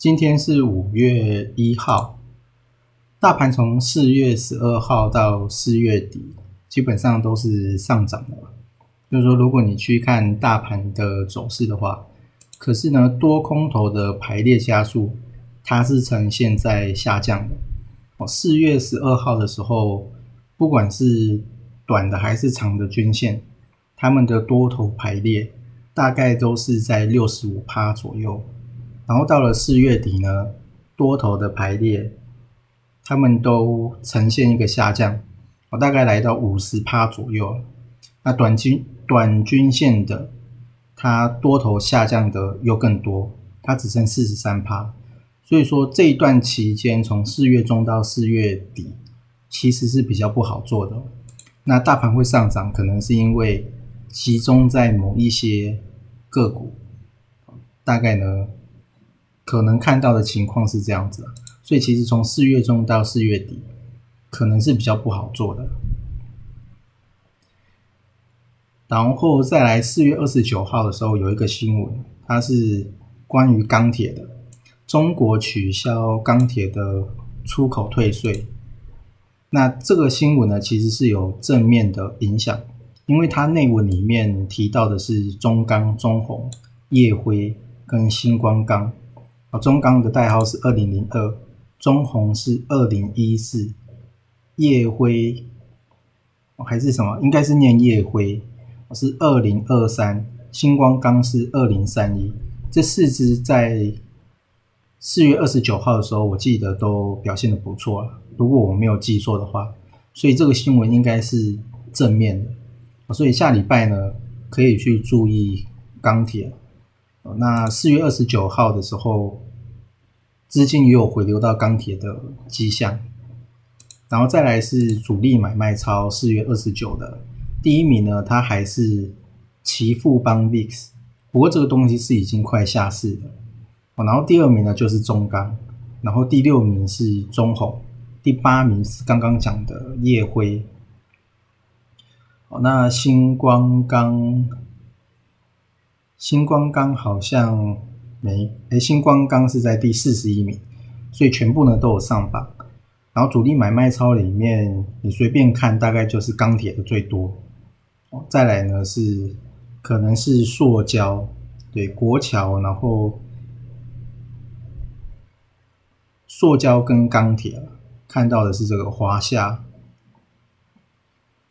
今天是五月一号，大盘从四月十二号到四月底，基本上都是上涨的。就是说，如果你去看大盘的走势的话，可是呢，多空头的排列加速，它是呈现在下降的。哦，四月十二号的时候，不管是短的还是长的均线，他们的多头排列大概都是在六十五趴左右。然后到了四月底呢，多头的排列，他们都呈现一个下降，我大概来到五十趴左右。那短均短均线的，它多头下降的又更多，它只剩四十三趴。所以说这一段期间，从四月中到四月底，其实是比较不好做的。那大盘会上涨，可能是因为集中在某一些个股，大概呢。可能看到的情况是这样子，所以其实从四月中到四月底，可能是比较不好做的。然后再来四月二十九号的时候，有一个新闻，它是关于钢铁的，中国取消钢铁的出口退税。那这个新闻呢，其实是有正面的影响，因为它内文里面提到的是中钢、中红、叶辉跟星光钢。啊，中钢的代号是二零零二，中红是二零一四，夜辉还是什么？应该是念夜辉，是二零二三，星光钢是二零三一。这四支在四月二十九号的时候，我记得都表现的不错了。如果我没有记错的话，所以这个新闻应该是正面的。所以下礼拜呢，可以去注意钢铁。那四月二十九号的时候，资金也有回流到钢铁的迹象，然后再来是主力买卖超四月二十九的第一名呢，它还是奇富邦 VIX，不过这个东西是已经快下市了。然后第二名呢就是中钢，然后第六名是中红，第八名是刚刚讲的夜辉。那星光钢。星光钢好像没，哎，星光钢是在第四十一名，所以全部呢都有上榜。然后主力买卖超里面，你随便看，大概就是钢铁的最多。再来呢是可能是塑胶，对，国桥，然后塑胶跟钢铁，看到的是这个华夏。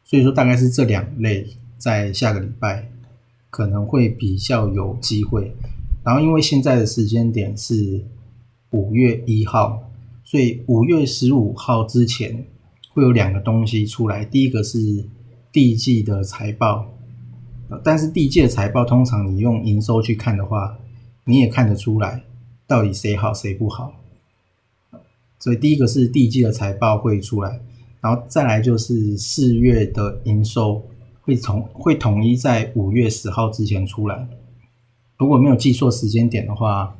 所以说大概是这两类，在下个礼拜。可能会比较有机会，然后因为现在的时间点是五月一号，所以五月十五号之前会有两个东西出来。第一个是第一季的财报，但是第一季的财报通常你用营收去看的话，你也看得出来到底谁好谁不好。所以第一个是第一季的财报会出来，然后再来就是四月的营收。会统会统一在五月十号之前出来，如果没有记错时间点的话，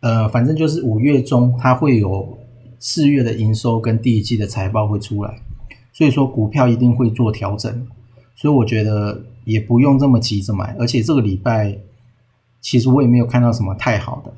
呃，反正就是五月中，它会有四月的营收跟第一季的财报会出来，所以说股票一定会做调整，所以我觉得也不用这么急着买，而且这个礼拜其实我也没有看到什么太好的。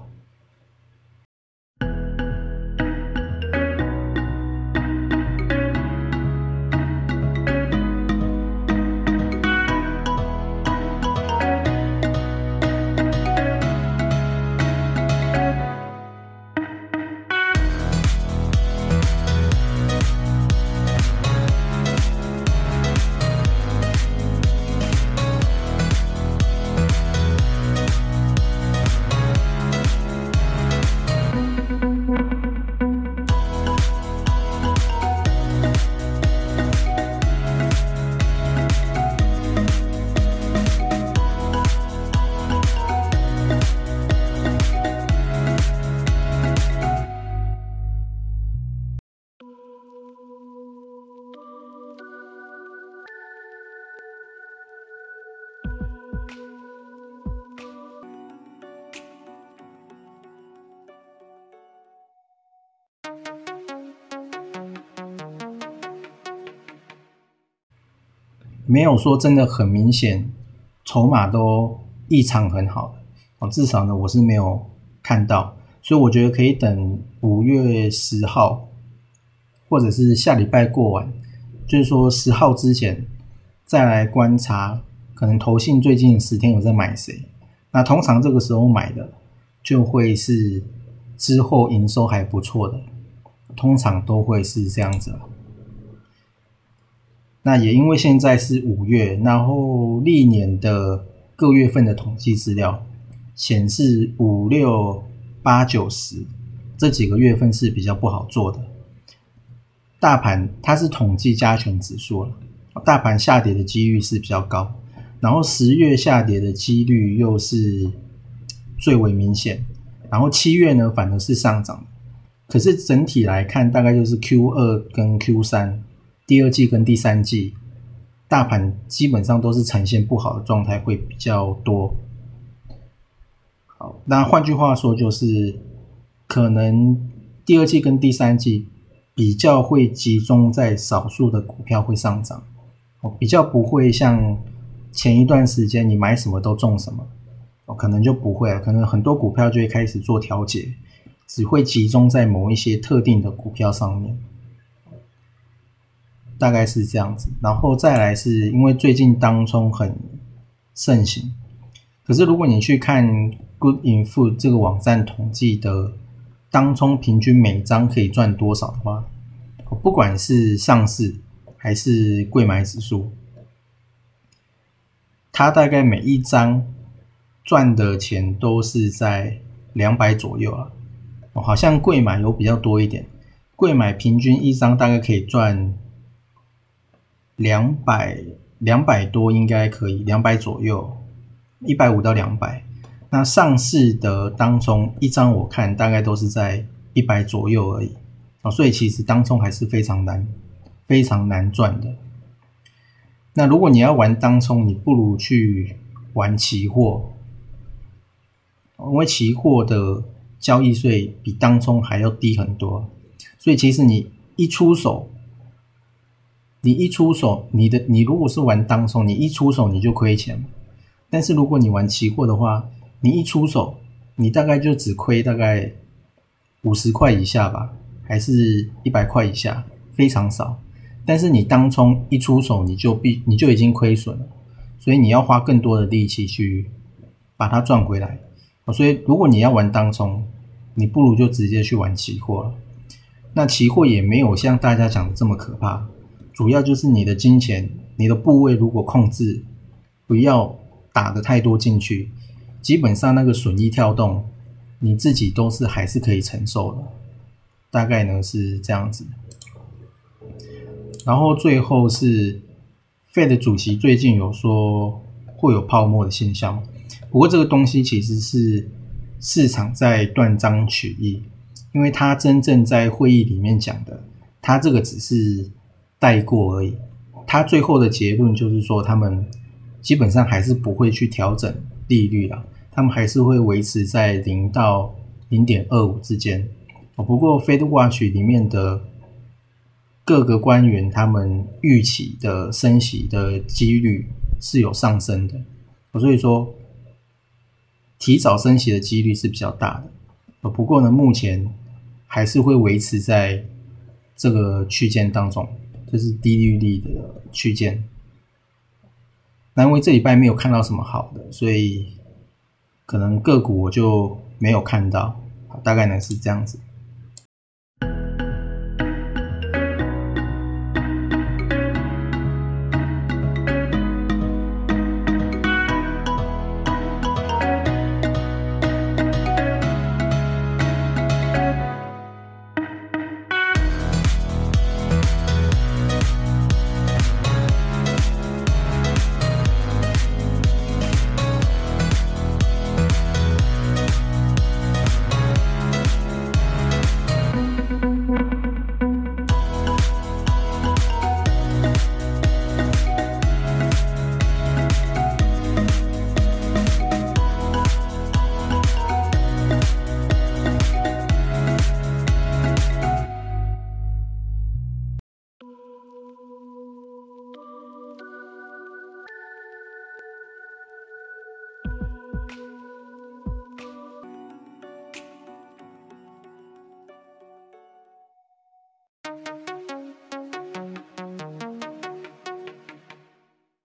没有说真的很明显，筹码都异常很好的哦，至少呢我是没有看到，所以我觉得可以等五月十号，或者是下礼拜过完，就是说十号之前再来观察，可能投信最近十天有在买谁，那通常这个时候买的就会是之后营收还不错的，通常都会是这样子。那也因为现在是五月，然后历年的各月份的统计资料显示，五六八九十这几个月份是比较不好做的。大盘它是统计加权指数了，大盘下跌的几率是比较高，然后十月下跌的几率又是最为明显，然后七月呢反而是上涨，可是整体来看，大概就是 Q 二跟 Q 三。第二季跟第三季，大盘基本上都是呈现不好的状态，会比较多。好，那换句话说，就是可能第二季跟第三季比较会集中在少数的股票会上涨，哦，比较不会像前一段时间你买什么都中什么，哦，可能就不会了。可能很多股票就会开始做调节，只会集中在某一些特定的股票上面。大概是这样子，然后再来是因为最近当冲很盛行，可是如果你去看 Good Info 这个网站统计的当冲平均每张可以赚多少的话，不管是上市还是贵买指数，它大概每一张赚的钱都是在两百左右啊，好像贵买有比较多一点，贵买平均一张大概可以赚。两百两百多应该可以，两百左右，一百五到两百。那上市的当中一张我看大概都是在一百左右而已啊，所以其实当中还是非常难，非常难赚的。那如果你要玩当冲，你不如去玩期货，因为期货的交易税比当冲还要低很多，所以其实你一出手。你一出手，你的你如果是玩当冲，你一出手你就亏钱但是如果你玩期货的话，你一出手，你大概就只亏大概五十块以下吧，还是一百块以下，非常少。但是你当冲一出手，你就必你就已经亏损了，所以你要花更多的力气去把它赚回来。所以如果你要玩当冲，你不如就直接去玩期货。那期货也没有像大家讲的这么可怕。主要就是你的金钱，你的部位如果控制不要打的太多进去，基本上那个损益跳动，你自己都是还是可以承受的。大概呢是这样子。然后最后是 Fed 主席最近有说会有泡沫的现象，不过这个东西其实是市场在断章取义，因为他真正在会议里面讲的，他这个只是。带过而已，他最后的结论就是说，他们基本上还是不会去调整利率了，他们还是会维持在零到零点二五之间。不过，Fed Watch 里面的各个官员他们预期的升息的几率是有上升的，所以说提早升息的几率是比较大的。不过呢，目前还是会维持在这个区间当中。就是低利率的区间，那因为这礼拜没有看到什么好的，所以可能个股我就没有看到，大概呢是这样子。